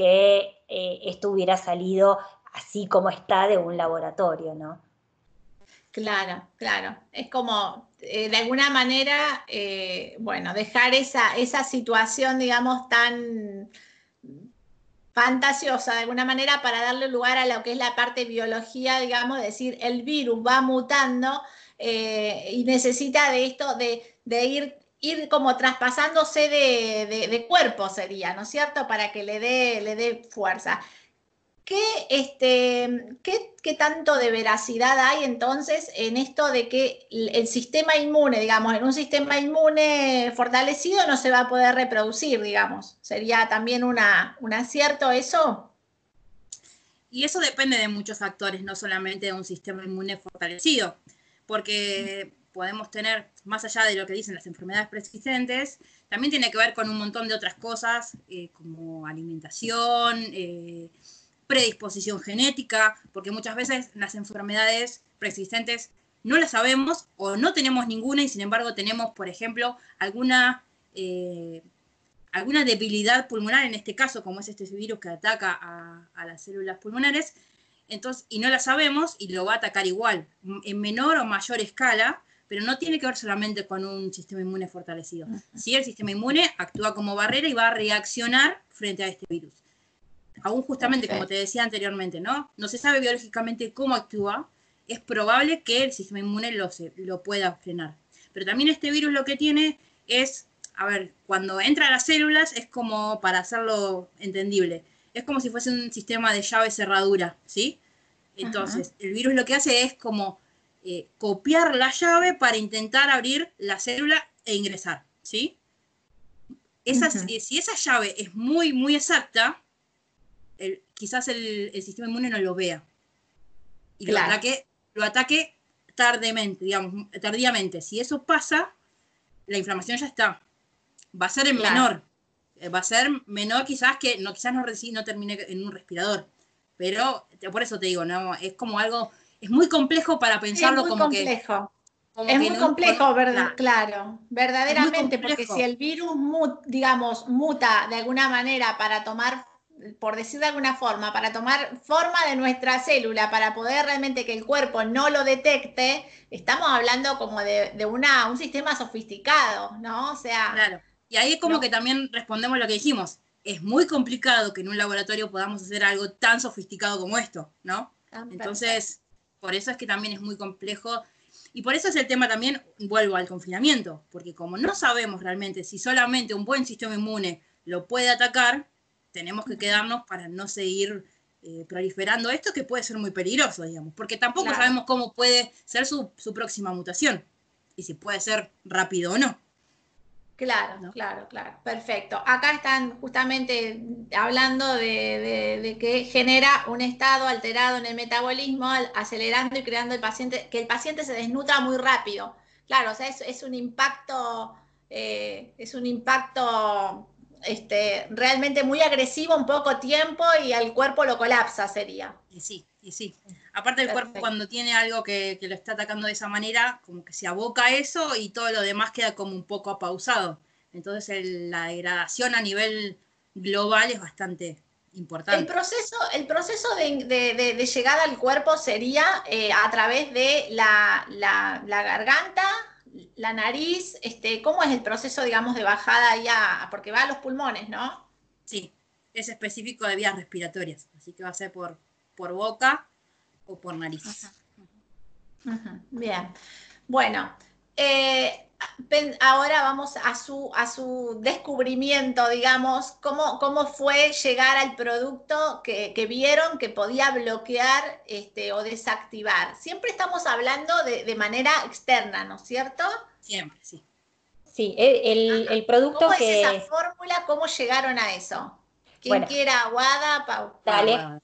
que eh, esto hubiera salido así como está de un laboratorio, ¿no? Claro, claro. Es como, eh, de alguna manera, eh, bueno, dejar esa, esa situación, digamos, tan fantasiosa de alguna manera para darle lugar a lo que es la parte biología, digamos, decir, el virus va mutando y necesita de esto, de, ir ir como traspasándose de, cuerpo sería, ¿no es cierto? Para que le dé, le dé fuerza. ¿Qué, este, qué, tanto de veracidad hay entonces en esto de que el sistema inmune, digamos, en un sistema inmune fortalecido no se va a poder reproducir, digamos? ¿Sería también una, un acierto eso? Y eso depende de muchos factores, no solamente de un sistema inmune fortalecido, porque podemos tener, más allá de lo que dicen las enfermedades persistentes, también tiene que ver con un montón de otras cosas, eh, como alimentación, eh, predisposición genética, porque muchas veces las enfermedades persistentes no las sabemos o no tenemos ninguna y sin embargo tenemos, por ejemplo, alguna, eh, alguna debilidad pulmonar, en este caso, como es este virus que ataca a, a las células pulmonares, entonces, y no la sabemos y lo va a atacar igual, en menor o mayor escala, pero no tiene que ver solamente con un sistema inmune fortalecido. Sí, el sistema inmune actúa como barrera y va a reaccionar frente a este virus. Aún justamente, como te decía anteriormente, ¿no? No se sabe biológicamente cómo actúa, es probable que el sistema inmune lo, lo pueda frenar. Pero también este virus lo que tiene es, a ver, cuando entra a las células es como, para hacerlo entendible, es como si fuese un sistema de llave cerradura, ¿sí? Entonces, el virus lo que hace es como eh, copiar la llave para intentar abrir la célula e ingresar, ¿sí? Si esa llave es muy, muy exacta, quizás el, sistema inmune no lo vea. Y lo, ataque, lo ataque tardemente, digamos, tardíamente. Si eso pasa, la inflamación ya está. Va a ser en menor. Eh, va a ser menor quizás que, no, quizás no, no termine en un respirador. Pero por eso te digo, no, es como algo es muy complejo para pensarlo es muy complejo. es muy complejo, verdad, claro, verdaderamente, porque si el virus, digamos, muta de alguna manera para tomar, por decir de alguna forma, para tomar forma de nuestra célula, para poder realmente que el cuerpo no lo detecte, estamos hablando como de, una, un sistema sofisticado, ¿no? O sea... Claro. Y ahí es como que también respondemos lo que dijimos. Es muy complicado que en un laboratorio podamos hacer algo tan sofisticado como esto, ¿no? Entonces, por eso es que también es muy complejo. Y por eso es el tema también, vuelvo al confinamiento, porque como no sabemos realmente si solamente un buen sistema inmune lo puede atacar, tenemos que quedarnos para no seguir eh, proliferando esto que puede ser muy peligroso, digamos, porque tampoco sabemos cómo puede ser su, su próxima mutación y si puede ser rápido o no. Claro, claro, claro. Perfecto. Acá están justamente hablando de, que genera un estado alterado en el metabolismo, acelerando y creando el paciente, que el paciente se desnutra muy rápido. Claro, o sea, es, un impacto, eh, es un impacto este, realmente muy agresivo en poco tiempo y al cuerpo lo colapsa, sería. Y sí, y sí. Aparte el cuerpo cuando tiene algo que, lo está atacando de esa manera, como que se aboca a eso y todo lo demás queda como un poco apausado. Entonces la degradación a nivel global es bastante importante. El proceso, el proceso de, llegada al cuerpo sería eh, a través de la, garganta, la nariz, este, ¿cómo es el proceso, digamos, de bajada ya? Porque va a los pulmones, ¿no? Sí, es específico de vías respiratorias, así que va a ser por, por boca o por nariz. Bien. Bueno, eh, ahora vamos a su, a su descubrimiento, digamos, cómo, cómo fue llegar al producto que, vieron que podía bloquear este, o desactivar. Siempre estamos hablando de, manera externa, ¿no es cierto? Siempre, sí. Sí, el, producto ¿Cómo que... es esa fórmula? ¿Cómo llegaron a eso? ¿Quién quiera aguada? Pau. Dale.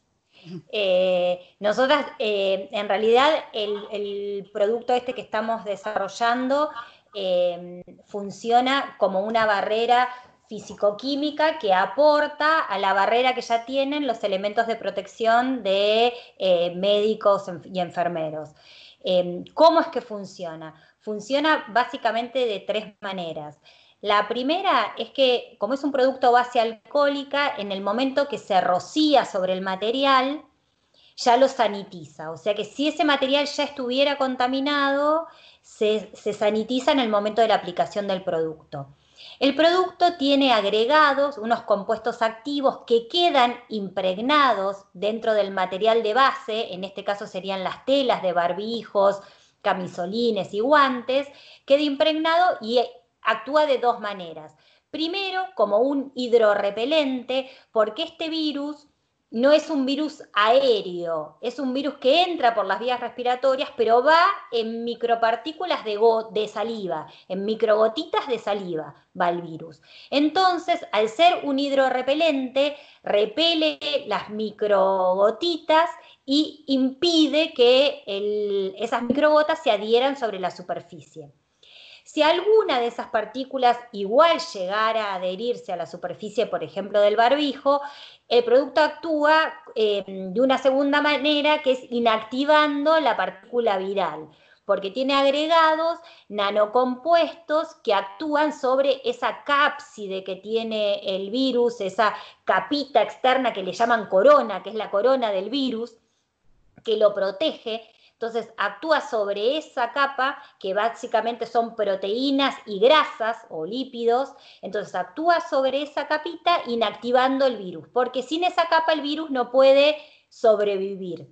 Eh, nosotras, eh, en realidad, el, producto este que estamos desarrollando eh, funciona como una barrera físico-química que aporta a la barrera que ya tienen los elementos de protección de médicos y enfermeros. ¿Cómo es que funciona? Funciona básicamente de tres maneras. La primera es que, como es un producto base alcohólica, en el momento que se rocía sobre el material, ya lo sanitiza. O sea que si ese material ya estuviera contaminado, se, sanitiza en el momento de la aplicación del producto. El producto tiene agregados, unos compuestos activos que quedan impregnados dentro del material de base, en este caso serían las telas de barbijos, camisolines y guantes, queda impregnado y actúa de dos maneras. Primero, como un hidrorrepelente, porque este virus no es un virus aéreo, es un virus que entra por las vías respiratorias, pero va en micropartículas de, de, saliva, en microgotitas de saliva va el virus. Entonces, al ser un hidrorrepelente, repele las microgotitas y impide que esas microgotas se adhieran sobre la superficie. Si alguna de esas partículas igual llegara a adherirse a la superficie, por ejemplo, del barbijo, el producto actúa eh, de una segunda manera que es inactivando la partícula viral, porque tiene agregados nanocompuestos que actúan sobre esa cápside que tiene el virus, esa capita externa que le llaman corona, que es la corona del virus, que lo protege entonces actúa sobre esa capa, que básicamente son proteínas y grasas o lípidos, entonces actúa sobre esa capita inactivando el virus, porque sin esa capa el virus no puede sobrevivir.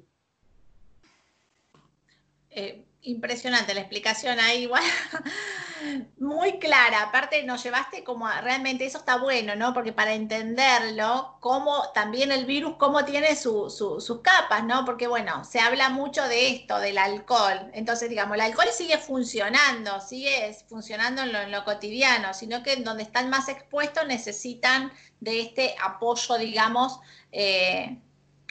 Eh, impresionante la explicación ahí, igual muy clara. Aparte nos llevaste como realmente eso está bueno, ¿no? Porque para entenderlo, cómo también el virus, cómo tiene sus capas, ¿no? Porque bueno, se habla mucho de esto, del alcohol. Entonces, digamos, el alcohol sigue funcionando, sigue funcionando en lo, cotidiano, sino que en donde están más expuestos necesitan de este apoyo, digamos, eh,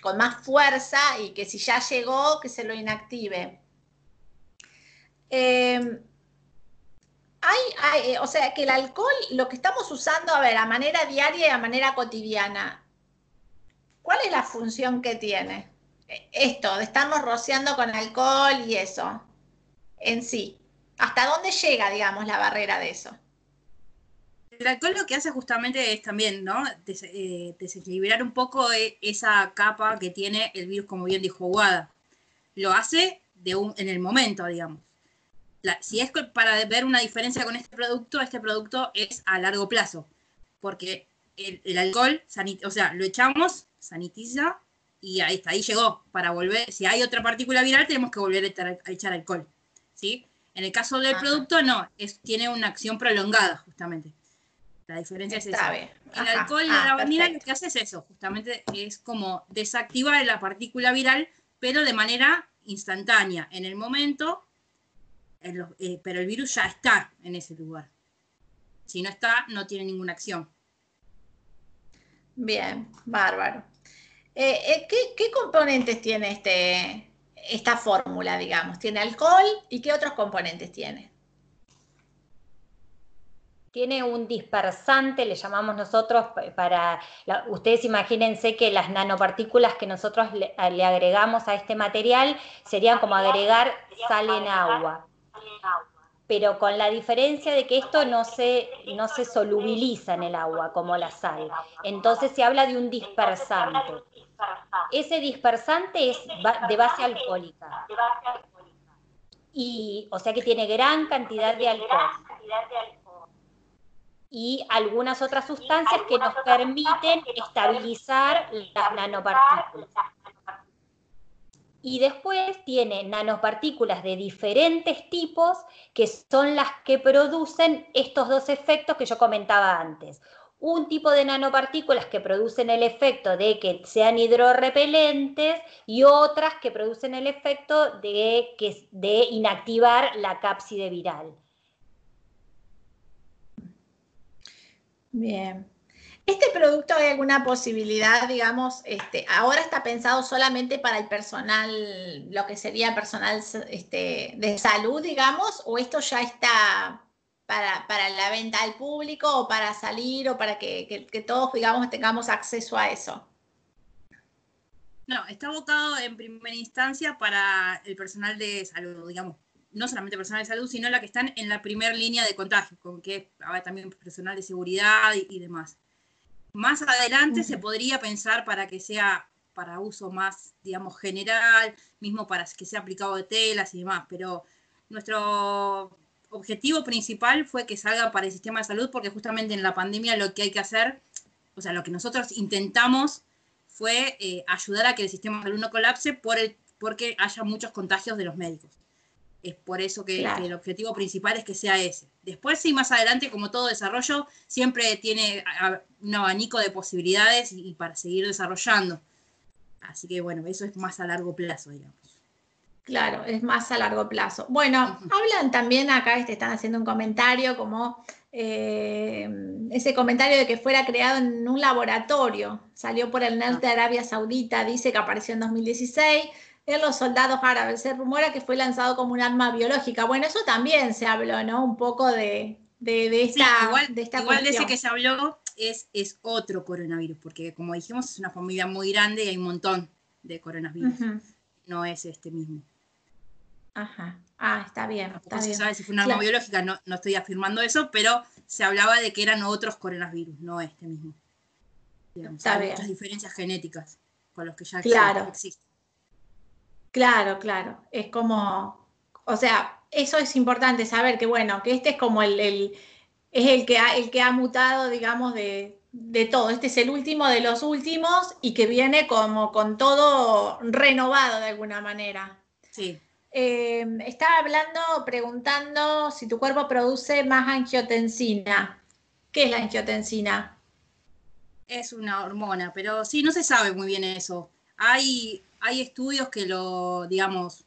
con más fuerza y que si ya llegó, que se lo inactive. Em, hay, eh, o sea, que el alcohol, lo que estamos usando, a ver, a manera diaria y a manera cotidiana, ¿cuál es la función que tiene? Eh, esto, de estarnos rociando con alcohol y eso, en sí. ¿Hasta dónde llega, digamos, la barrera de eso? El alcohol lo que hace justamente es también, ¿no? Eh, desequilibrar un poco esa capa que tiene el virus, como bien dijo Guada. Lo hace de un, en el momento, digamos si es para ver una diferencia con este producto, este producto es a largo plazo, porque el, alcohol, o sea, lo echamos, sanitiza y ahí está, ahí llegó. Para volver, si hay otra partícula viral, tenemos que volver a echar, alcohol. ¿sí? En el caso del producto, no, es, tiene una acción prolongada, justamente. La diferencia es esa. El alcohol y la lavandina lo que hace es eso, justamente es como desactivar la partícula viral, pero de manera instantánea, en el momento eh, pero el virus ya está en ese lugar. Si no está, no tiene ninguna acción. Bien, bárbaro. Eh, eh, ¿qué, componentes tiene este, esta fórmula, digamos? ¿Tiene alcohol y qué otros componentes tiene? Tiene un dispersante, le llamamos nosotros para, ustedes imagínense que las nanopartículas que nosotros le, agregamos a este material serían como agregar sal en agua pero con la diferencia de que esto no se, no se solubiliza en el agua como la sal. Entonces se habla de un dispersante. Ese dispersante es de base alcohólica. Y, o sea que tiene gran cantidad de alcohol. Y algunas otras sustancias que nos permiten estabilizar las nanopartículas y después tiene nanopartículas de diferentes tipos que son las que producen estos dos efectos que yo comentaba antes. Un tipo de nanopartículas que producen el efecto de que sean hidrorrepelentes y otras que producen el efecto de, que, de inactivar la cápside viral. Bien. ¿Este producto hay alguna posibilidad, digamos, este, ahora está pensado solamente para el personal, lo que sería personal este, de salud, digamos, o esto ya está para, la venta al público o para salir o para que, todos, digamos, tengamos acceso a eso? No, está abocado en primera instancia para el personal de salud, digamos, no solamente personal de salud, sino la que están en la primera línea de contagio, con que también personal de seguridad y, demás. Más adelante se podría pensar para que sea para uso más, digamos, general, mismo para que sea aplicado de telas y demás, pero nuestro objetivo principal fue que salga para el sistema de salud, porque justamente en la pandemia lo que hay que hacer, o sea, lo que nosotros intentamos fue eh, ayudar a que el sistema de salud no colapse por el, porque haya muchos contagios de los médicos. Es por eso que, el objetivo principal es que sea ese. Después, sí, más adelante, como todo desarrollo, siempre tiene un abanico de posibilidades y para seguir desarrollando. Así que bueno, eso es más a largo plazo, digamos. Claro, es más a largo plazo. Bueno, hablan también acá, este, están haciendo un comentario como eh, ese comentario de que fuera creado en un laboratorio. Salió por el NERT de Arabia Saudita, dice que apareció en 2016. En los soldados árabes se rumora que fue lanzado como un arma biológica. Bueno, eso también se habló, ¿no? Un poco de, esta, igual, de esta igual de ese que se habló es, es otro coronavirus, porque como dijimos, es una familia muy grande y hay un montón de coronavirus. No es este mismo. Ajá. Ah, está bien. no se sabe si fue una arma biológica, no, no, estoy afirmando eso, pero se hablaba de que eran otros coronavirus, no este mismo. está hay muchas diferencias genéticas con los que ya claro. existen. Claro, claro. Es como, o sea, eso es importante saber que, bueno, que este es como el, el es el que, ha, el que ha mutado, digamos, de, de todo. Este es el último de los últimos y que viene como con todo renovado de alguna manera. Sí. Eh, estaba hablando, preguntando si tu cuerpo produce más angiotensina. ¿Qué es la angiotensina? Es una hormona, pero sí, no se sabe muy bien eso. Hay, hay estudios que lo, digamos,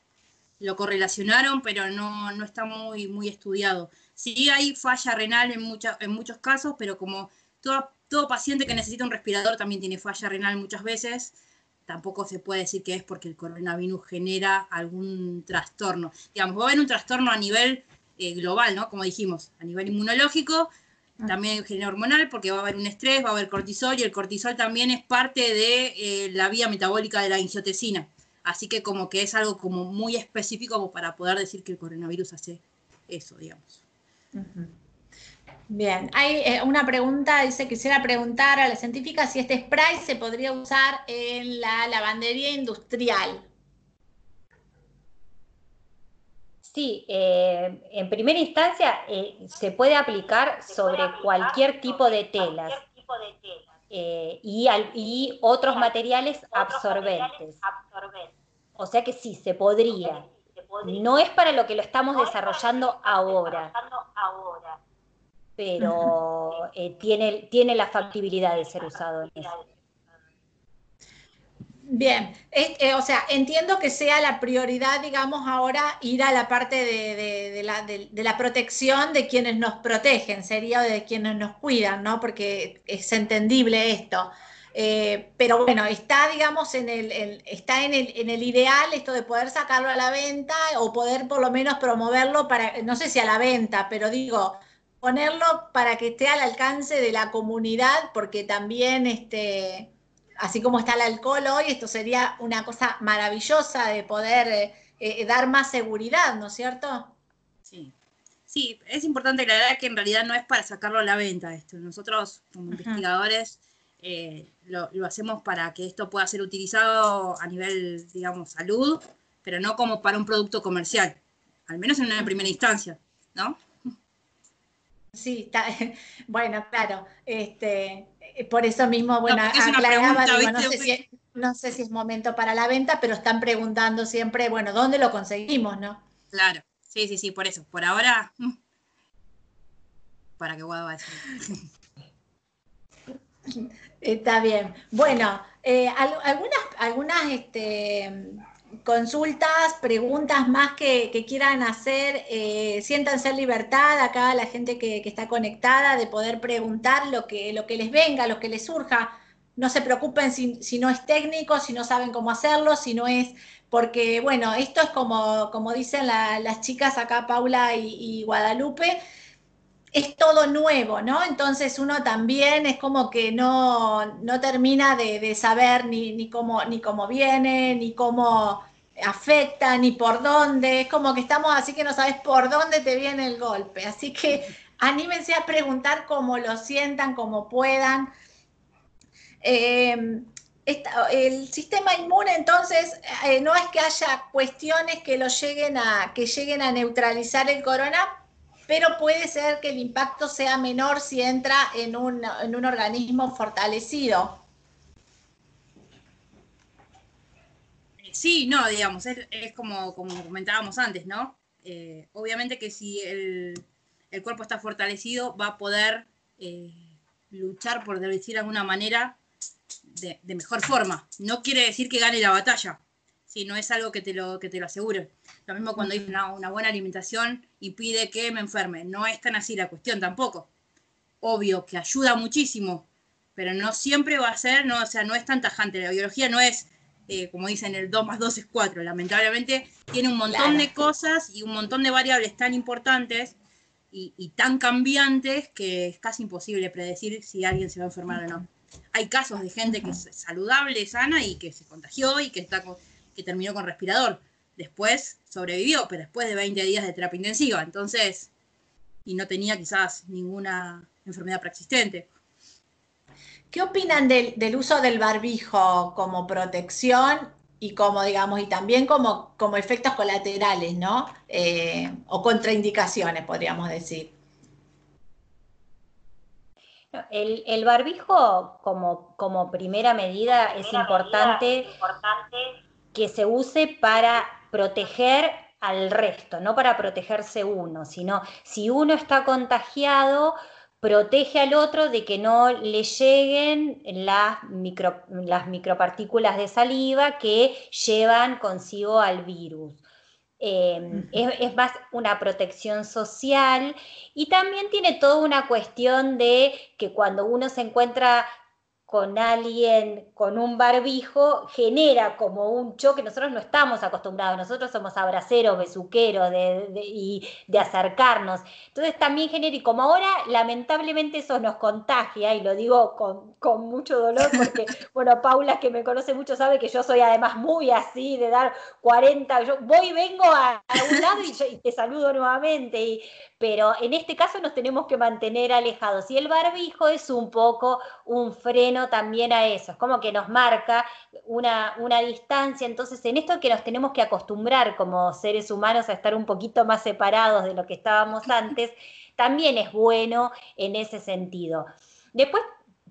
lo correlacionaron, pero no, no está muy, muy estudiado. Sí hay falla renal en, en muchos casos, pero como todo, paciente que necesita un respirador también tiene falla renal muchas veces, tampoco se puede decir que es porque el coronavirus genera algún trastorno. Digamos, va a haber un trastorno a nivel eh, global, ¿no? Como dijimos, a nivel inmunológico. También genera hormonal, porque va a haber un estrés, va a haber cortisol, y el cortisol también es parte de eh, la vía metabólica de la angiotensina. Así que como que es algo como muy específico para poder decir que el coronavirus hace eso, digamos. Bien, hay eh, una pregunta, dice, quisiera preguntar a la científica si este spray se podría usar en la lavandería industrial. Sí, eh, en primera instancia eh, se puede aplicar sobre cualquier tipo de telas y, y, otros materiales absorbentes. O sea que sí, se podría. No es para lo que lo estamos desarrollando ahora pero eh, tiene, tiene la factibilidad de ser usado en eso. Bien, eh, o sea, entiendo que sea la prioridad, digamos, ahora ir a la parte de, la, protección de quienes nos protegen, sería de quienes nos cuidan, ¿no? Porque es entendible esto. Eh, pero bueno, está, digamos, en el, está en el, en el, ideal esto de poder sacarlo a la venta o poder por lo menos promoverlo para, no sé si a la venta, pero digo, ponerlo para que esté al alcance de la comunidad, porque también, este, así como está el alcohol hoy, esto sería una cosa maravillosa de poder eh, eh, dar más seguridad, ¿no es cierto? Sí. Sí, es importante aclarar que en realidad no es para sacarlo a la venta esto. Nosotros, como investigadores, eh, lo, lo, hacemos para que esto pueda ser utilizado a nivel, digamos, salud, pero no como para un producto comercial, al menos en una primera instancia, ¿no? Sí, está, bueno, claro. Este, por eso mismo, bueno, aclaraba, no, sé si, no sé si es momento para la venta, pero están preguntando siempre, bueno, ¿dónde lo conseguimos, no? Claro, sí, sí, sí, por eso. Por ahora, mm, para que Guado va Está bien. Bueno, eh, algunas, algunas este, consultas, preguntas más que, quieran hacer, eh, siéntanse en libertad acá la gente que, está conectada de poder preguntar lo que, lo que les venga, lo que les surja. No se preocupen si, no es técnico, si no saben cómo hacerlo, si no es, porque bueno, esto es como, como dicen las chicas acá, Paula y, Guadalupe, es todo nuevo, ¿no? Entonces uno también es como que no, no termina de, saber ni, ni, cómo, ni cómo viene, ni cómo afectan y por dónde. Es como que estamos así que no sabes por dónde te viene el golpe. Así que anímense a preguntar cómo lo sientan, cómo puedan. Eh, el sistema inmune entonces eh, no es que haya cuestiones que lo lleguen a que lleguen a neutralizar el corona, pero puede ser que el impacto sea menor si entra en un, en un organismo fortalecido. Sí, no, digamos, es, como, como, comentábamos antes, ¿no? Eh, obviamente que si el, cuerpo está fortalecido, va a poder eh, luchar, por decir de alguna manera, de, mejor forma. No quiere decir que gane la batalla, si no es algo que te lo, que te lo asegure. Lo mismo cuando hay una, buena alimentación y pide que me enferme. No es tan así la cuestión tampoco. Obvio que ayuda muchísimo, pero no siempre va a ser, no, o sea, no es tan tajante. La biología no es, eh, como dicen, el 2 más 2 es 4. Lamentablemente tiene un montón de cosas y un montón de variables tan importantes y, y, tan cambiantes que es casi imposible predecir si alguien se va a enfermar o no hay casos de gente que es saludable, sana y que se contagió y que, está que terminó con respirador. Después sobrevivió, pero después de 20 días de terapia intensiva. Entonces, y no tenía quizás ninguna enfermedad preexistente. ¿Qué opinan del, uso del barbijo como protección y como, digamos, y también como, como efectos colaterales, ¿no? Eh, o contraindicaciones, podríamos decir. El, barbijo como, como, primera medida es importante, que se use para proteger al resto, no para protegerse uno, sino si uno está contagiado, protege al otro de que no le lleguen las, micro, las micropartículas de saliva que llevan consigo al virus. Em, es, más una protección social y también tiene toda una cuestión de que cuando uno se encuentra con alguien con un barbijo genera como un choque. Nosotros no estamos acostumbrados, nosotros somos abraceros, besuqueros de, y de acercarnos. Entonces también genera, y como ahora lamentablemente eso nos contagia, y lo digo con, con mucho dolor porque, bueno, Paula que me conoce mucho sabe que yo soy además muy así, de dar 40, yo voy y vengo a, un lado y, y, te saludo nuevamente, y, pero en este caso nos tenemos que mantener alejados. Y el barbijo es un poco un freno también a eso, es como que nos marca una, una distancia. Entonces, en esto que nos tenemos que acostumbrar como seres humanos a estar un poquito más separados de lo que estábamos antes, también es bueno en ese sentido. Después,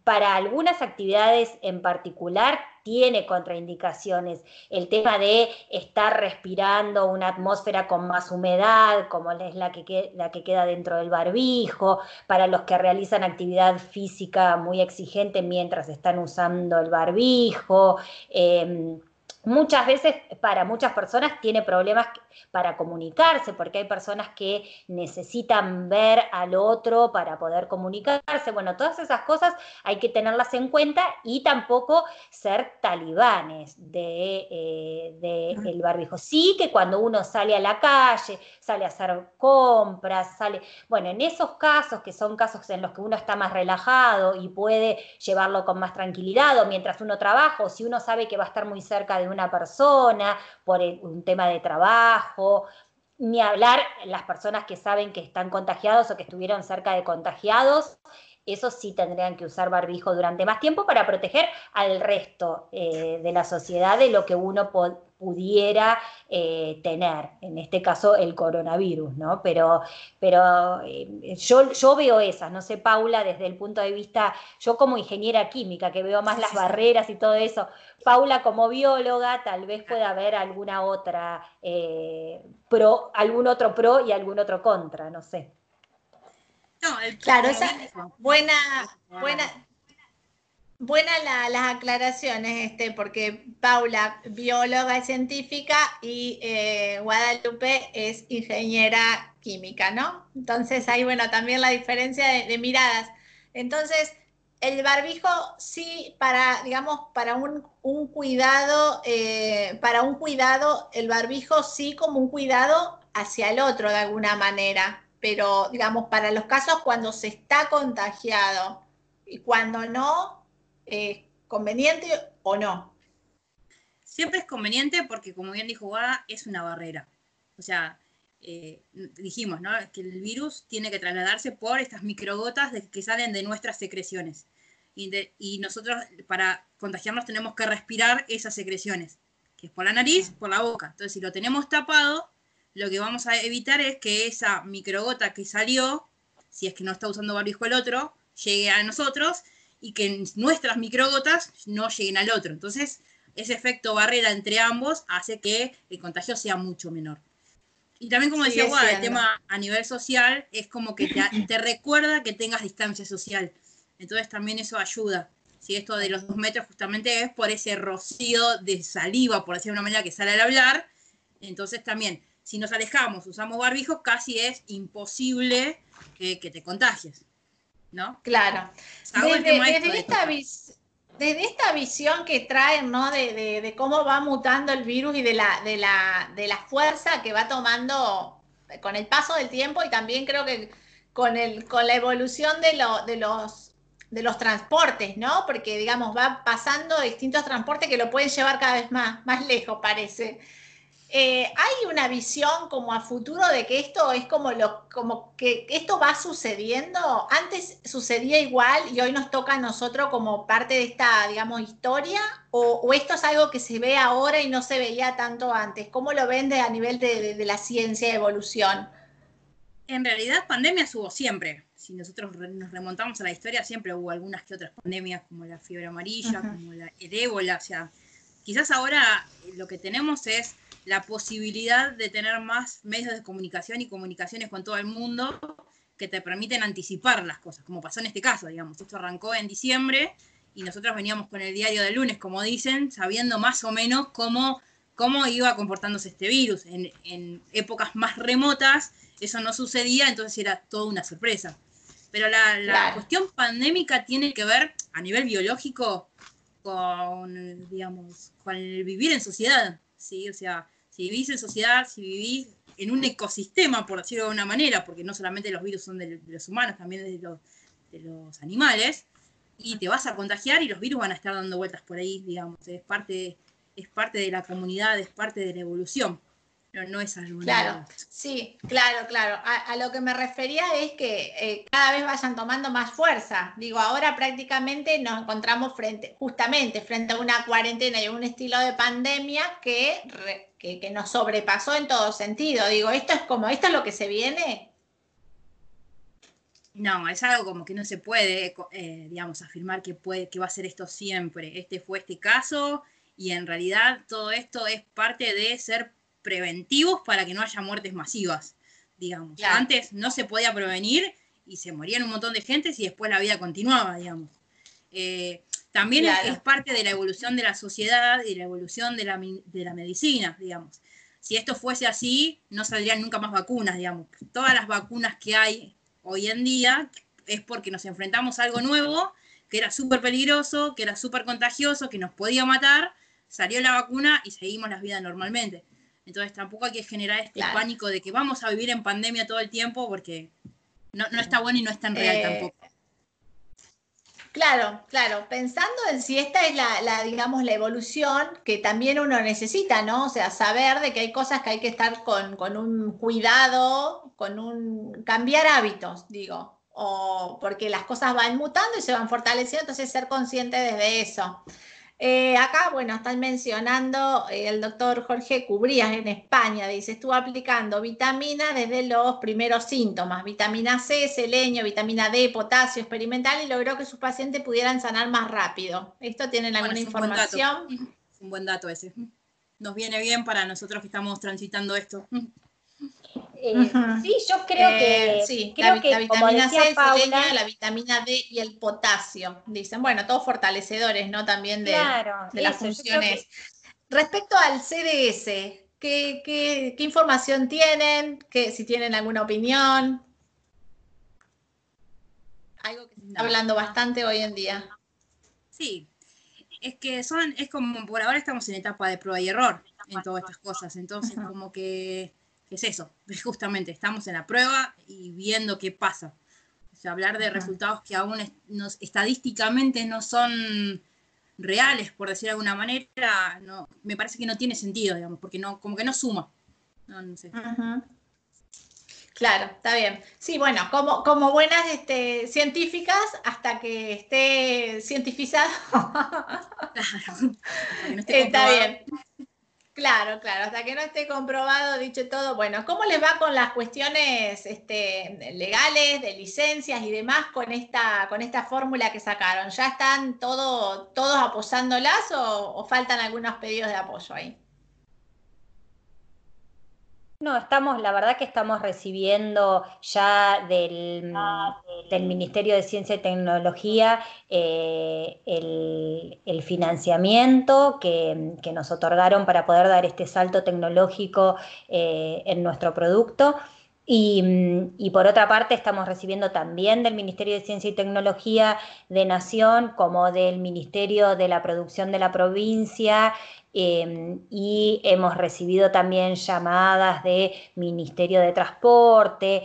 para algunas actividades en particular, tiene contraindicaciones. El tema de estar respirando una atmósfera con más humedad, como es la que, la que queda dentro del barbijo, para los que realizan actividad física muy exigente mientras están usando el barbijo. Em, muchas veces para muchas personas tiene problemas para comunicarse, porque hay personas que necesitan ver al otro para poder comunicarse. Bueno, todas esas cosas hay que tenerlas en cuenta y tampoco ser talibanes de, eh, el barbijo. Sí que cuando uno sale a la calle, sale a hacer compras, sale, bueno, en esos casos que son casos en los que uno está más relajado y puede llevarlo con más tranquilidad o mientras uno trabaja o si uno sabe que va a estar muy cerca de una persona por un tema de trabajo, ni hablar las personas que saben que están contagiados o que estuvieron cerca de contagiados, esos sí tendrían que usar barbijo durante más tiempo para proteger al resto eh, de la sociedad de lo que uno pudiera eh, tener, en este caso el coronavirus, ¿no? Pero, pero eh, yo, yo veo esas, no sé, Paula, desde el punto de vista, yo como ingeniera química, que veo más las barreras y todo eso, Paula como bióloga, tal vez pueda haber alguna otra pro, algún otro pro y algún otro contra, no sé claro, esa buena, buena, buena las aclaraciones, este, porque Paula, bióloga y científica, y eh, Guadalupe es ingeniera química, ¿no? Entonces ahí, bueno, también la diferencia de, miradas. Entonces, el barbijo sí, para, digamos, para un, cuidado, eh, para un cuidado, el barbijo sí como un cuidado hacia el otro de alguna manera pero digamos, para los casos cuando se está contagiado y cuando no, ¿es conveniente o no? siempre es conveniente porque, como bien dijo Guada, es una barrera. O sea, eh, dijimos, ¿no? Que el virus tiene que trasladarse por estas microgotas que salen de nuestras secreciones. Y, nosotros, para contagiarnos, tenemos que respirar esas secreciones, que es por la nariz, por la boca. Entonces, si lo tenemos tapado, lo que vamos a evitar es que esa microgota que salió, si es que no está usando barbijo el otro, llegue a nosotros y que nuestras microgotas no lleguen al otro. Entonces, ese efecto barrera entre ambos hace que el contagio sea mucho menor. Y también, como decía Guada, el tema a nivel social es como que te, recuerda que tengas distancia social. Entonces también eso ayuda. Si esto de los dos metros justamente es por ese rocío de saliva, por decirlo de una manera, que sale al hablar. Entonces también, si nos alejamos, usamos barbijos, casi es imposible que, te contagies. ¿No? Claro. Desde, esta, desde esta visión que traen, ¿no? De, cómo va mutando el virus y de la, de, la, de la fuerza que va tomando con el paso del tiempo y también creo que con, el, con la evolución de, lo, de, los, de los transportes, ¿no? Porque, digamos, va pasando distintos transportes que lo pueden llevar cada vez más, más lejos, parece. Eh, hay una visión como a futuro de que esto es como lo, como que esto va sucediendo. Antes sucedía igual y hoy nos toca a nosotros como parte de esta, digamos, historia, o, esto es algo que se ve ahora y no se veía tanto antes. ¿Cómo lo ven a nivel de, la ciencia de evolución? En realidad, pandemias hubo siempre. Si nosotros nos remontamos a la historia, siempre hubo algunas que otras pandemias, como la fiebre amarilla, como la, el ébola. O sea, quizás ahora lo que tenemos es la posibilidad de tener más medios de comunicación y comunicaciones con todo el mundo que te permiten anticipar las cosas, como pasó en este caso, digamos. Esto arrancó en diciembre y nosotros veníamos con el diario del lunes, como dicen, sabiendo más o menos cómo, cómo iba comportándose este virus. En, en épocas más remotas eso no sucedía, entonces era toda una sorpresa. Pero la, la cuestión pandémica tiene que ver a nivel biológico con, digamos, con el vivir en sociedad, ¿sí? O sea, si vivís en sociedad, si vivís en un ecosistema, por decirlo de una manera, porque no solamente los virus son de, los humanos, también de los, de los, animales, y te vas a contagiar y los virus van a estar dando vueltas por ahí, digamos, es parte, es parte de la comunidad, es parte de la evolución no es algo. Claro, sí, claro, claro. A, lo que me refería es que eh, cada vez vayan tomando más fuerza. Digo, ahora prácticamente nos encontramos frente, justamente frente a una cuarentena y un estilo de pandemia que, que, nos sobrepasó en todo sentido. Digo, esto es como, esto es lo que se viene. No, es algo como que no se puede, eh, digamos, afirmar que, puede, que va a ser esto siempre. Este fue este caso y en realidad todo esto es parte de ser preventivos para que no haya muertes masivas, digamos. Antes no se podía prevenir y se morían un montón de gente y después la vida continuaba, digamos. Eh, también es, parte de la evolución de la sociedad y la evolución de la, de la medicina, digamos. Si esto fuese así, no saldrían nunca más vacunas, digamos. Todas las vacunas que hay hoy en día es porque nos enfrentamos a algo nuevo, que era súper peligroso, que era súper contagioso, que nos podía matar, salió la vacuna y seguimos las vidas normalmente. Entonces tampoco hay que generar este pánico de que vamos a vivir en pandemia todo el tiempo porque no, está bueno y no es tan real eh, tampoco. Claro, claro, pensando en si esta es la, digamos, la evolución que también uno necesita, ¿no? O sea, saber de que hay cosas que hay que estar con, con un cuidado, con un cambiar hábitos, digo, o porque las cosas van mutando y se van fortaleciendo, entonces ser consciente desde eso. Eh, acá, bueno, están mencionando eh, el doctor Jorge Cubrías en España, dice, estuvo aplicando vitamina desde los primeros síntomas, vitamina C, selenio, vitamina D, potasio experimental y logró que sus pacientes pudieran sanar más rápido. ¿Esto tienen alguna información? un buen dato ese. Nos viene bien para nosotros que estamos transitando esto. Eh, sí, yo creo que. Eh, sí, la, vitamina C, la vitamina D y el potasio. Dicen, bueno, todos fortalecedores, ¿no? También de, las funciones. Respecto al CDS, ¿qué, información tienen? ¿Qué, si tienen alguna opinión. Algo que se está hablando bastante hoy en día. Sí, es que son, es como por ahora estamos en etapa de prueba y error en todas estas cosas. Entonces, como que es eso, justamente, estamos en la prueba y viendo qué pasa. O sea, hablar de resultados que aún estadísticamente no son, reales, por decir de alguna manera, no, me parece que no tiene sentido, digamos, porque no, como que no suma. No, sé. Claro, está bien. Sí, bueno, como, como buenas este, científicas, hasta que esté cientificado. está bien. Claro, claro, hasta que no esté comprobado, dicho todo. Bueno, ¿cómo les va con las cuestiones este, legales, de licencias y demás con esta, con esta fórmula que sacaron? ¿Ya están todo, todos apoyándolas o, o faltan algunos pedidos de apoyo ahí? No, estamos, la verdad que estamos recibiendo ya del, del Ministerio de Ciencia y Tecnología eh, el, financiamiento que, nos otorgaron para poder dar este salto tecnológico eh, en nuestro producto. Y, y, por otra parte, estamos recibiendo también del Ministerio de Ciencia y Tecnología de Nación, como del Ministerio de la Producción de la provincia Em, y hemos recibido también llamadas de Ministerio de Transporte,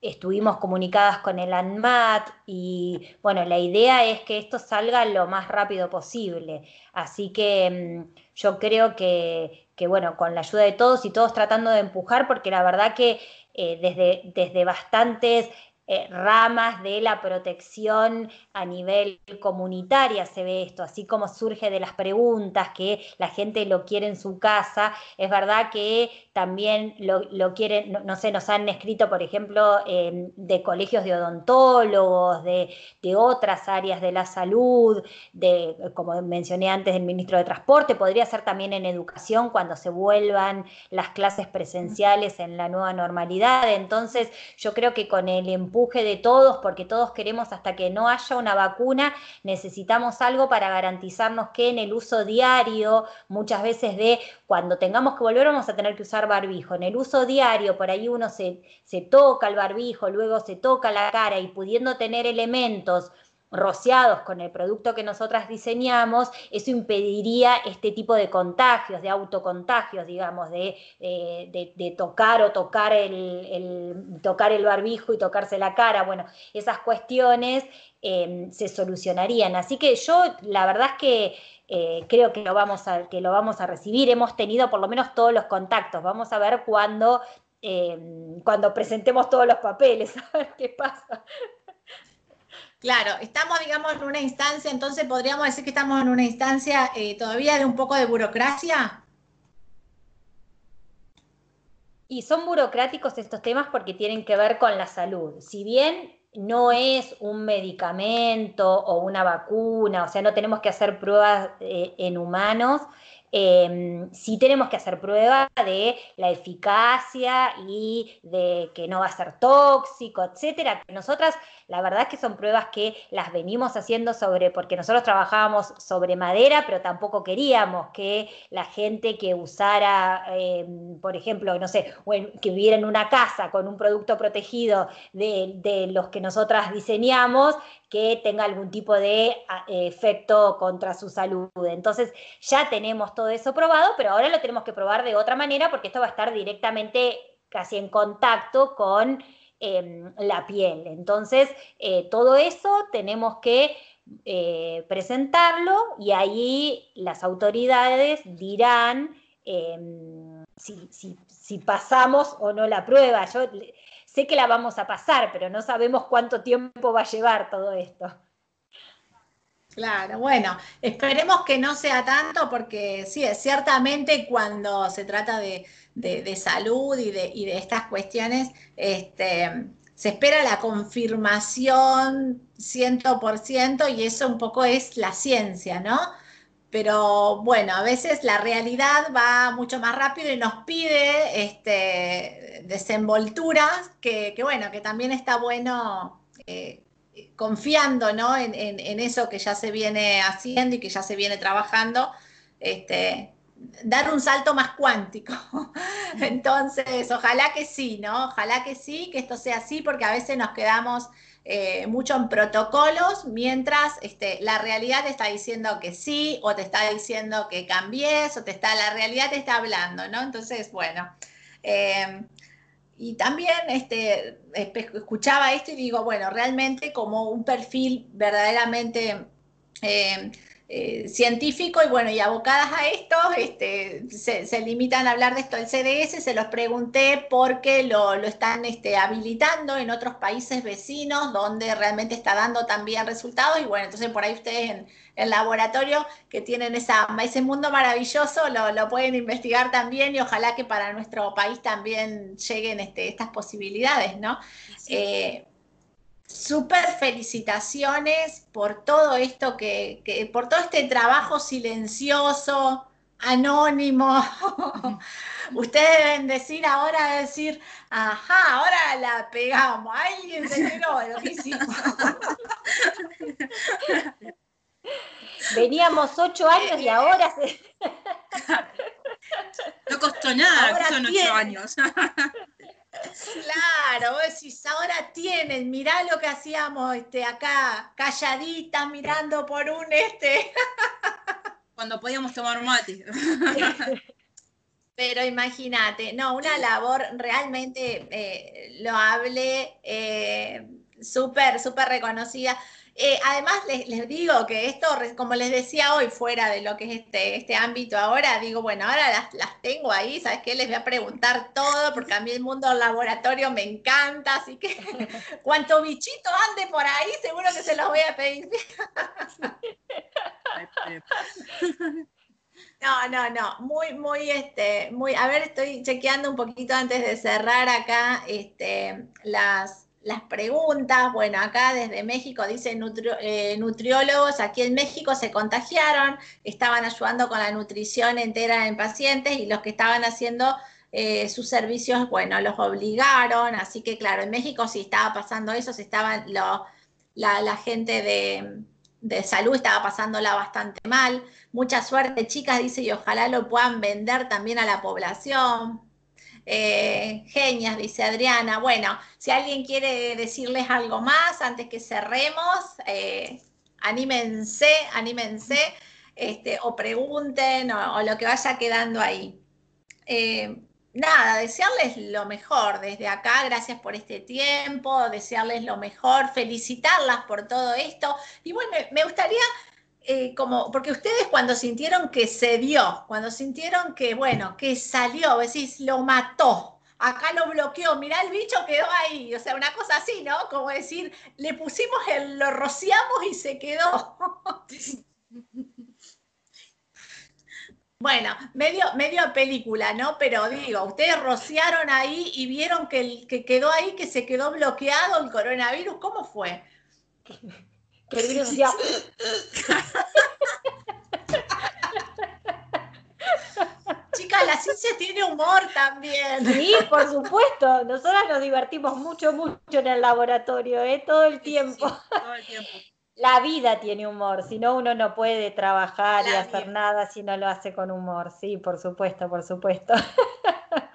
estuvimos comunicadas con el ANMAT y bueno, la idea es que esto salga lo más rápido posible. Así que em, yo creo que, bueno, con la ayuda de todos y todos tratando de empujar, porque la verdad que eh, desde, desde bastantes eh, ramas de la protección a nivel comunitaria se ve esto, así como surge de las preguntas que la gente lo quiere en su casa, es verdad que también lo, quieren, no, sé, nos han escrito, por ejemplo, em, de colegios de odontólogos, de, otras áreas de la salud, de, como mencioné antes, del ministro de Transporte, podría ser también en educación cuando se vuelvan las clases presenciales en la nueva normalidad. Entonces, yo creo que con el empuje de todos, porque todos queremos hasta que no haya una vacuna, necesitamos algo para garantizarnos que en el uso diario, muchas veces de cuando tengamos que volver, vamos a tener que usar barbijo. En el uso diario, por ahí uno se, se toca el barbijo, luego se toca la cara y pudiendo tener elementos rociados con el producto que nosotras diseñamos, eso impediría este tipo de contagios, de autocontagios, digamos, de, de, tocar o tocar el, tocar el barbijo y tocarse la cara. Bueno, esas cuestiones em, se solucionarían. Así que yo, la verdad es que eh, creo que lo, vamos a, que lo vamos a recibir. Hemos tenido por lo menos todos los contactos. Vamos a ver cuando, em, cuando presentemos todos los papeles, a ver qué pasa. Claro, estamos, digamos, en una instancia, entonces podríamos decir que estamos en una instancia eh, todavía de un poco de burocracia. Y son burocráticos estos temas porque tienen que ver con la salud. Si bien no es un medicamento o una vacuna, o sea, no tenemos que hacer pruebas eh, en humanos, eh, sí tenemos que hacer pruebas de la eficacia y de que no va a ser tóxico, etcétera. Nosotras, la verdad es que son pruebas que las venimos haciendo sobre, porque nosotros trabajábamos sobre madera, pero tampoco queríamos que la gente que usara, em, por ejemplo, no sé, que viviera en una casa con un producto protegido de, de los que nosotras diseñamos, que tenga algún tipo de efecto contra su salud. Entonces ya tenemos todo eso probado, pero ahora lo tenemos que probar de otra manera porque esto va a estar directamente casi en contacto con em, la piel. Entonces, eh, todo eso tenemos que eh, presentarlo y ahí las autoridades dirán em, si, si, pasamos o no la prueba. Yo sé que la vamos a pasar, pero no sabemos cuánto tiempo va a llevar todo esto. Claro, bueno, esperemos que no sea tanto porque sí, ciertamente cuando se trata de, salud y de, y de, estas cuestiones, este, se espera la confirmación 100% y eso un poco es la ciencia, ¿no? pero bueno, a veces la realidad va mucho más rápido y nos pide este, desenvolturas que, bueno, que también está bueno eh, confiando ¿no? en, eso que ya se viene haciendo y que ya se viene trabajando, este, dar un salto más cuántico. Entonces, ojalá que sí, ¿no? Ojalá que sí, que esto sea así, porque a veces nos quedamos eh, mucho en protocolos, mientras este, la realidad te está diciendo que sí, o te está diciendo que cambies, o te está, la realidad te está hablando, ¿no? Entonces, bueno. Em, y también este, escuchaba esto y digo, bueno, realmente como un perfil verdaderamente em, eh, científico y bueno, y abocadas a esto, este, se, limitan a hablar de esto del CDS, se los pregunté porque lo, están este, habilitando en otros países vecinos donde realmente está dando también resultados y bueno, entonces por ahí ustedes en el laboratorio que tienen esa, ese mundo maravilloso lo, pueden investigar también y ojalá que para nuestro país también lleguen este, estas posibilidades, ¿no? Eh, súper felicitaciones por todo esto que, por todo este trabajo silencioso, anónimo. Ustedes deben decir ahora, decir, ajá, ahora la pegamos, alguien se enteró de lo que hicimos. Veníamos ocho años y ahora se... No costó nada, son ocho años. Claro, vos decís, ahora tienen, mirá lo que hacíamos este, acá, calladitas, mirando por un este. Cuando podíamos tomar mate. Pero imagínate, no, una labor realmente eh, loable, eh, súper, súper reconocida. Eh, además, les, digo que esto, como les decía hoy, fuera de lo que es este, este ámbito ahora, digo, bueno, ahora las, las, tengo ahí, ¿sabes qué? Les voy a preguntar todo, porque a mí el mundo del laboratorio me encanta, así que cuanto bichito ande por ahí, seguro que se los voy a pedir. No, no, no, muy, muy, este, muy, a ver, estoy chequeando un poquito antes de cerrar acá, este, las, las preguntas. Bueno, acá desde México dicen eh, nutriólogos, aquí en México se contagiaron, estaban ayudando con la nutrición entera en pacientes y los que estaban haciendo eh, sus servicios, bueno, los obligaron. Así que claro, en México sí estaba pasando eso, se estaban la, gente de, de salud estaba pasándola bastante mal. Mucha suerte, chicas, dice, y ojalá lo puedan vender también a la población. Eh, genias, dice Adriana. Bueno, si alguien quiere decirles algo más antes que cerremos, eh, anímense, anímense, este, o pregunten, o, lo que vaya quedando ahí. Eh, nada, desearles lo mejor desde acá, gracias por este tiempo, desearles lo mejor, felicitarlas por todo esto. Y bueno, me gustaría eh, porque ustedes cuando sintieron que se dio, cuando sintieron que, bueno, que salió, decís, lo mató, acá lo bloqueó, mirá el bicho quedó ahí, o sea, una cosa así, ¿no? Como decir, le pusimos el, lo rociamos y se quedó. Bueno, medio, película, ¿no? Pero digo, ustedes rociaron ahí y vieron que, que quedó ahí, que se quedó bloqueado el coronavirus, ¿cómo fue? Chicas, la ciencia tiene humor también. Sí, por supuesto. Nosotras nos divertimos mucho, mucho en el laboratorio, ¿eh? todo el tiempo. todo el tiempo. La vida tiene humor, si no uno no puede trabajar y hacer nada si no lo hace con humor. Sí, por supuesto, por supuesto.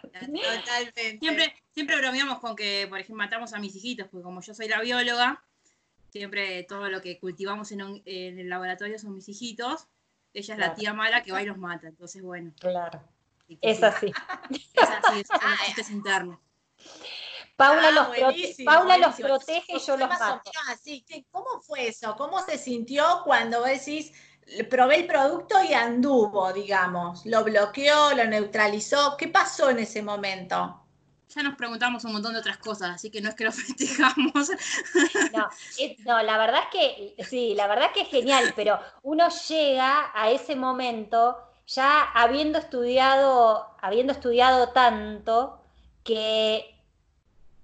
Totalmente. Siempre, siempre bromeamos con que, por ejemplo, matamos a mis hijitos, porque como yo soy la bióloga, Siempre todo lo que cultivamos en, el laboratorio son mis hijitos. Ella es la tía mala que va y los mata. Entonces, bueno. Claro. Es así. Es así, es, es interno. Paula, ah, los, Paula los protege y yo los mato. Así. ¿Cómo fue eso? ¿Cómo se sintió cuando decís, probé el producto y anduvo, digamos? ¿Lo bloqueó, lo neutralizó? ¿Qué pasó en ese momento? Ya nos preguntamos un montón de otras cosas, así que no es que lo festejamos. No, la verdad es que, sí, la verdad es que es genial, pero uno llega a ese momento ya habiendo estudiado, habiendo estudiado tanto que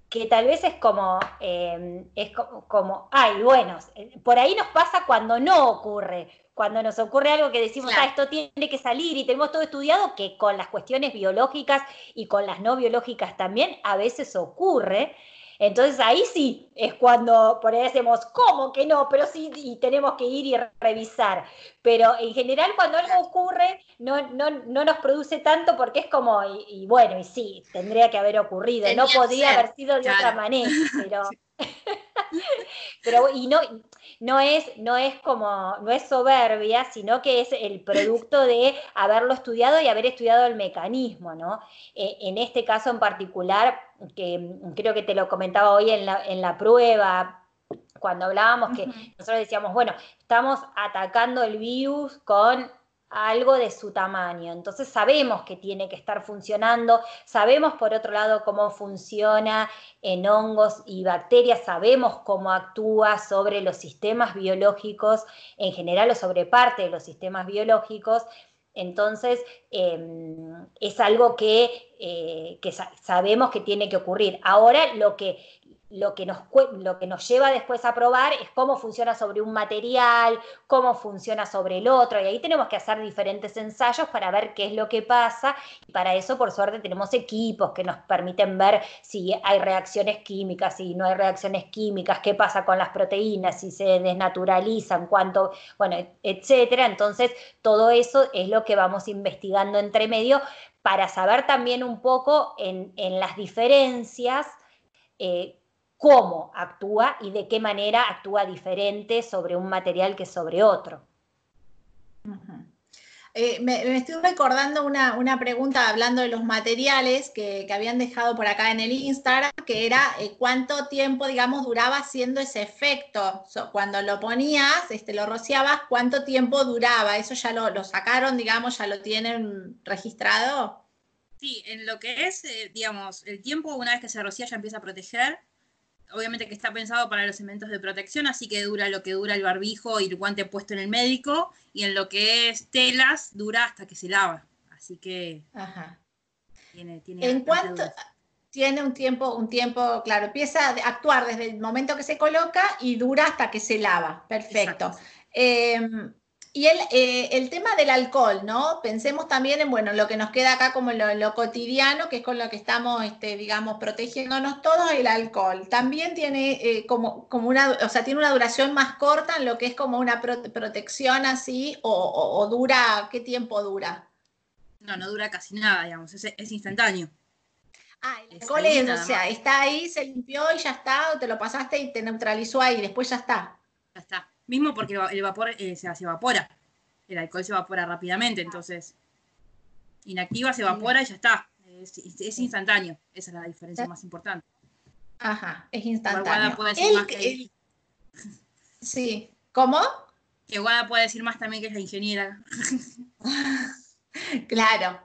que tal vez es como, eh, es como, como, ay, bueno, por ahí nos pasa cuando no ocurre, cuando nos ocurre algo que decimos, ah, esto tiene que salir y tenemos todo estudiado, que con las cuestiones biológicas y con las no biológicas también a veces ocurre. Entonces ahí sí es cuando por ahí decimos, ¿cómo que no? Pero sí, y tenemos que ir y revisar. Pero en general cuando algo ocurre no, no, no nos produce tanto porque es como, y, bueno, y sí, tendría que haber ocurrido, no podría haber sido de otra manera, pero... pero y no, no es, no es como, no es soberbia, sino que es el producto de haberlo estudiado y haber estudiado el mecanismo, ¿no? Eh, en este caso en particular, que creo que te lo comentaba hoy en la, en la prueba, Cuando hablábamos que nosotros decíamos, bueno, estamos atacando el virus con algo de su tamaño. Entonces sabemos que tiene que estar funcionando, sabemos por otro lado cómo funciona en hongos y bacterias, sabemos cómo actúa sobre los sistemas biológicos en general o sobre parte de los sistemas biológicos. Entonces, em, es algo que, eh, que sabemos que tiene que ocurrir. Ahora, lo que, lo que, nos, lo que nos lleva después a probar es cómo funciona sobre un material, cómo funciona sobre el otro, y ahí tenemos que hacer diferentes ensayos para ver qué es lo que pasa, y para eso, por suerte, tenemos equipos que nos permiten ver si hay reacciones químicas, si no hay reacciones químicas, qué pasa con las proteínas, si se desnaturalizan, cuánto, bueno, etcétera. Entonces, todo eso es lo que vamos investigando entre medio para saber también un poco en, las diferencias. Eh, cómo actúa y de qué manera actúa diferente sobre un material que sobre otro. Eh, me, estoy recordando una, pregunta hablando de los materiales que, habían dejado por acá en el Instagram, que era eh, cuánto tiempo, digamos, duraba haciendo ese efecto. cuando lo ponías, este, lo rociabas, cuánto tiempo duraba. ¿Eso ya lo, sacaron, digamos, ya lo tienen registrado? Sí, en lo que es, eh, digamos, el tiempo, una vez que se rocía ya empieza a proteger obviamente que está pensado para los elementos de protección, así que dura lo que dura el barbijo y el guante puesto en el médico, y en lo que es telas dura hasta que se lava. Así que Ajá. ¿En cuánto tiene un tiempo, un tiempo, claro, empieza a actuar desde el momento que se coloca y dura hasta que se lava. Perfecto. Y el, eh, el, tema del alcohol, ¿no? Pensemos también en, bueno, lo que nos queda acá como lo, lo cotidiano, que es con lo que estamos, este, digamos, protegiéndonos todos, el alcohol. También tiene eh, como, como una, o sea, tiene una duración más corta en lo que es como una protección así, o, dura, ¿qué tiempo dura? No, no dura casi nada, digamos, es, es instantáneo. Ah, el alcohol es, o sea, está ahí, se limpió y ya está, o te lo pasaste y te neutralizó ahí, después ya está. Ya está mismo porque el vapor eh, se, evapora. El alcohol se evapora rápidamente, entonces inactiva, se evapora y ya está. Es, instantáneo. Esa es la diferencia más importante. Ajá, es instantáneo. Puede decir más que... Sí. ¿Cómo? Que Guada puede decir más también que es la ingeniera. claro.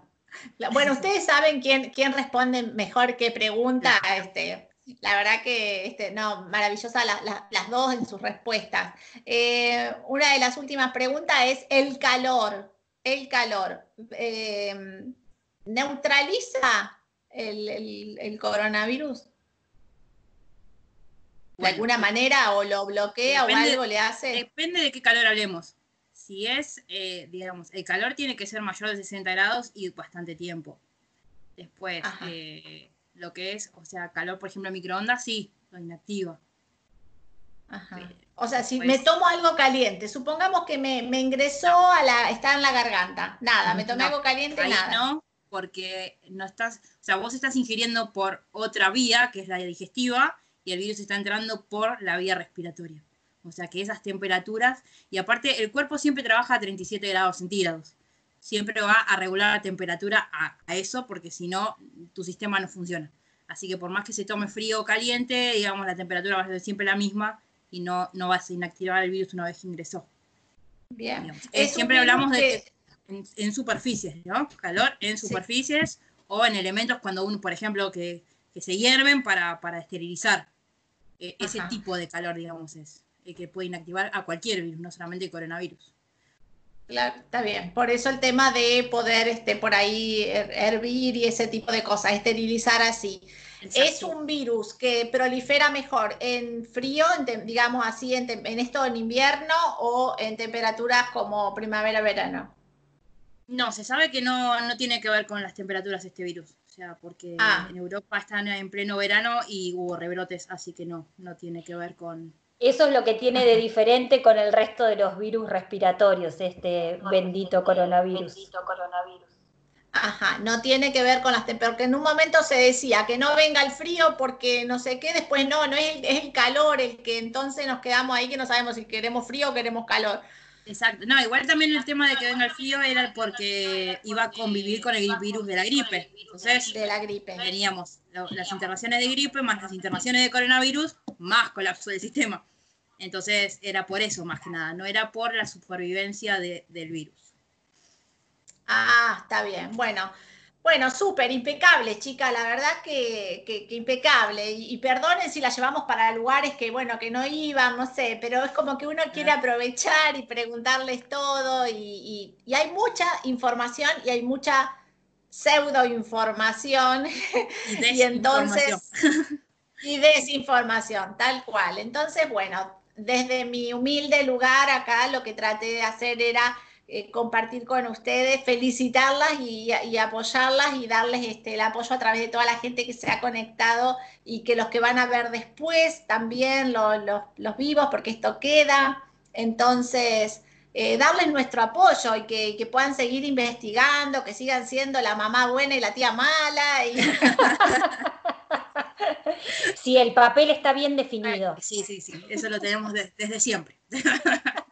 Bueno, ustedes saben quién, quién responde mejor qué pregunta. Este, la verdad que, este, no, maravillosa las dos en sus respuestas. Eh, una de las últimas preguntas es el calor. El calor. Eh, ¿Neutraliza el, coronavirus? ¿De alguna manera o lo bloquea o algo le hace? Depende de qué calor hablemos. Si es, eh, digamos, el calor tiene que ser mayor de 60 grados y bastante tiempo. Después, lo que es, o sea, calor, por ejemplo, microondas, sí, lo inactiva. Ajá. O sea, si me tomo algo caliente, supongamos que me, ingresó a la, está en la garganta, nada, me tomé algo caliente, ahí nada. No, porque no estás, o sea, vos estás ingiriendo por otra vía, que es la digestiva, y el virus está entrando por la vía respiratoria. O sea, que esas temperaturas, y aparte el cuerpo siempre trabaja a 37 grados centígrados siempre va a regular la temperatura a, eso, porque si no, tu sistema no funciona. Así que por más que se tome frío o caliente, digamos, la temperatura va a ser siempre la misma y no, no vas a inactivar el virus una vez que ingresó. Bien. Eh, siempre hablamos de en, superficies, ¿no? Calor en superficies o en elementos cuando uno, por ejemplo, que, se hierven para, esterilizar. E, ese tipo de calor, digamos, es el que puede inactivar a cualquier virus, no solamente el coronavirus. Claro, está bien. Por eso el tema de poder este, por ahí hervir y ese tipo de cosas, esterilizar así. Es un virus que prolifera mejor en frío, digamos así, en, esto en invierno o en temperaturas como primavera-verano. No, se sabe que no, tiene que ver con las temperaturas este virus. O sea, porque ah. en Europa están en pleno verano y hubo rebrotes, así que no, no tiene que ver con, eso es lo que tiene de diferente con el resto de los virus respiratorios, este bendito coronavirus. Ajá, no tiene que ver con las temperaturas, porque en un momento se decía que no venga el frío porque no sé qué, después no, no es el, calor el que entonces nos quedamos ahí que no sabemos si queremos frío o queremos calor. Exacto. No, igual también el tema de que venga el frío era porque iba a convivir con el virus de la gripe. Entonces, de la gripe. Teníamos las internaciones de gripe más las internaciones de coronavirus, más colapso del sistema. Entonces, era por eso más que nada, no era por la supervivencia del virus. Ah, está bien. Bueno, bueno, súper, impecable, chica, la verdad que, impecable. Y, perdonen si la llevamos para lugares que, bueno, que no iban, no sé, pero es como que uno quiere aprovechar y preguntarles todo y, hay mucha información y hay mucha pseudo información y entonces y desinformación, tal cual. Entonces, bueno, desde mi humilde lugar acá lo que traté de hacer era eh, compartir con ustedes, felicitarlas y, apoyarlas y darles este, el apoyo a través de toda la gente que se ha conectado y que los que van a ver después también, los vivos, porque esto queda. Entonces, eh, darles nuestro apoyo y que, puedan seguir investigando, que sigan siendo la mamá buena y la tía mala. Y... Sí, el papel está bien definido. Sí, sí, sí, eso lo tenemos desde siempre.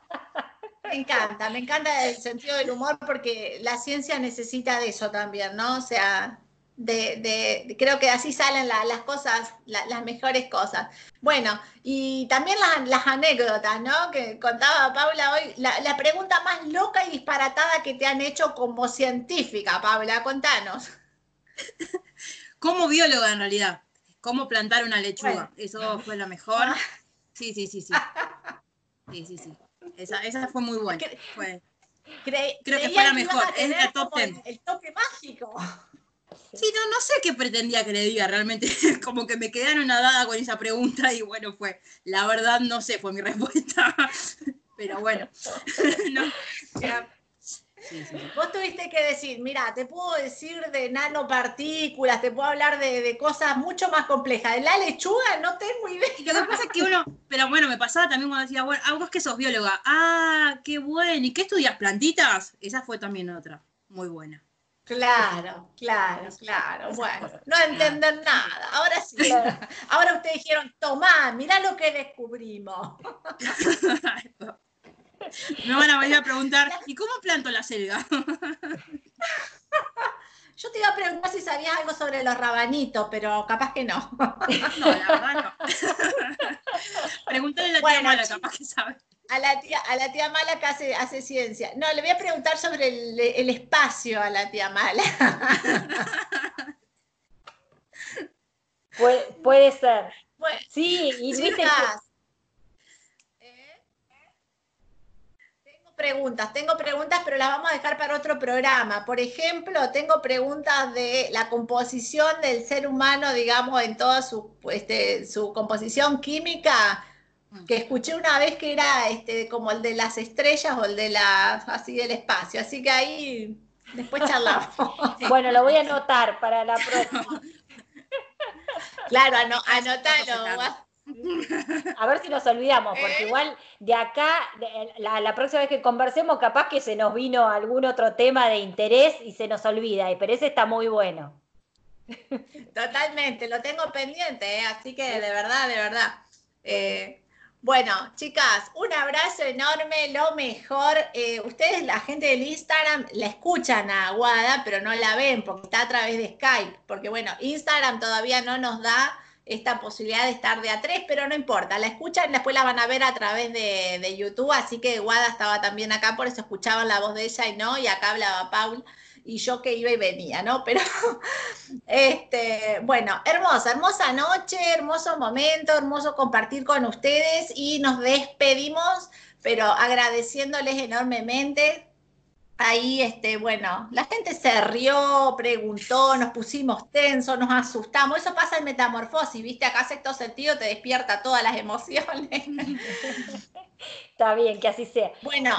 Me encanta, me encanta el sentido del humor porque la ciencia necesita de eso también, ¿no? O sea, de, creo que así salen las cosas, las mejores cosas. Bueno, y también las, anécdotas, ¿no? Que contaba Paula hoy, la, pregunta más loca y disparatada que te han hecho como científica, Paula, contanos. Como bióloga en realidad, cómo plantar una lechuga, eso fue lo mejor. Ah. Sí, sí, sí, sí. Sí, sí, sí. Esa, esa fue muy buena. Creo que fue la mejor. Es la top ten. El, toque mágico. Sí, no, no sé qué pretendía que le diga realmente. Como que me quedaron nadada con esa pregunta y bueno, fue. La verdad, no sé, fue mi respuesta. Pero bueno. no, Vos tuviste que decir, mira, te puedo decir de nanopartículas, te puedo hablar de, cosas mucho más complejas. De la lechuga no tengo idea. Lo que pasa es que uno, pero bueno, me pasaba también cuando decía, bueno, ah, vos que sos bióloga. Ah, qué bueno. ¿Y qué estudias? ¿Plantitas? Esa fue también otra, muy buena. Claro, claro, claro. Bueno, no entender nada. Ahora sí. Ahora ustedes dijeron, tomá, mirá lo que descubrimos. Me van a venir a preguntar, ¿y cómo planto la selga? Yo te iba a preguntar si sabías algo sobre los rabanitos, pero capaz que no. No, la verdad no. Pregúntale a la tía Mala, capaz que sabe. A la tía, a la tía Mala que hace, hace ciencia. No, le voy a preguntar sobre el, espacio a la tía Mala. puede ser. sí, y viste preguntas, tengo preguntas, pero las vamos a dejar para otro programa. Por ejemplo, tengo preguntas de la composición del ser humano, digamos, en toda su, este, su composición química, que escuché una vez que era este, como el de las estrellas o el de la, así del espacio. Así que ahí después charlamos. bueno, lo voy a anotar para la próxima. Claro, anotalo. A ver si nos olvidamos, porque ¿Eh? igual de acá, la, próxima vez que conversemos, capaz que se nos vino algún otro tema de interés y se nos olvida, pero ese está muy bueno. Totalmente, lo tengo pendiente, ¿eh? así que de verdad, de verdad. Eh, bueno, chicas, un abrazo enorme, lo mejor. ustedes, la gente del Instagram, la escuchan a Aguada, pero no la ven porque está a través de Skype, porque bueno, Instagram todavía no nos da esta posibilidad de estar de a tres, pero no importa, la escuchan, después la van a ver a través de, YouTube, así que Guada estaba también acá, por eso escuchaban la voz de ella y no, y acá hablaba Paul y yo que iba y venía, ¿no? Pero, este, bueno, hermosa, hermosa noche, hermoso momento, hermoso compartir con ustedes y nos despedimos, pero agradeciéndoles enormemente ahí, este, bueno, la gente se rió, preguntó, nos pusimos tensos, nos asustamos. Eso pasa en metamorfosis, ¿viste? Acá sexto sentido te despierta todas las emociones. Está bien, que así sea. Bueno,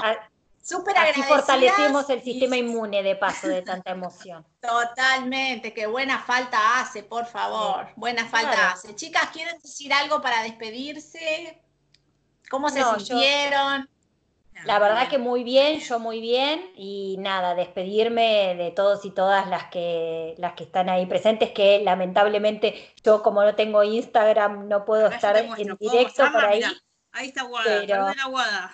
súper Así fortalecemos el sistema inmune de paso de tanta emoción. Totalmente, qué buena falta hace, por favor. Buena falta hace. Chicas, ¿quieren decir algo para despedirse? ¿Cómo se sintieron? La verdad que muy bien, yo muy bien y nada, despedirme de todos y todas las que las que están ahí presentes, que lamentablemente yo como no tengo Instagram no puedo estar en directo por ahí. ahí está Guada, pero... Guada.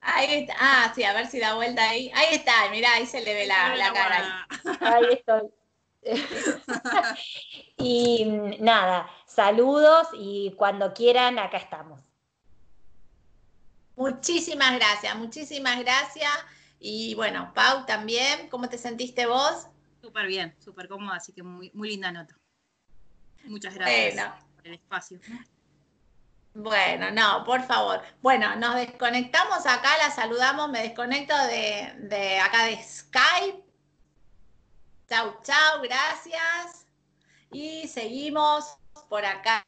Ahí está. Ah, sí, a ver si da vuelta ahí. Ahí está, mirá, ahí se le ve la, la cara. Ahí estoy. y nada, saludos y cuando quieran, acá estamos. Muchísimas gracias, muchísimas gracias. Y bueno, Pau también, ¿cómo te sentiste vos? Súper bien, súper cómoda, así que muy, muy linda nota. Muchas gracias por el espacio. Bueno, no, por favor. Bueno, nos desconectamos acá, la saludamos, me desconecto de, de acá de Skype. Chau, chau, gracias. Y seguimos por acá.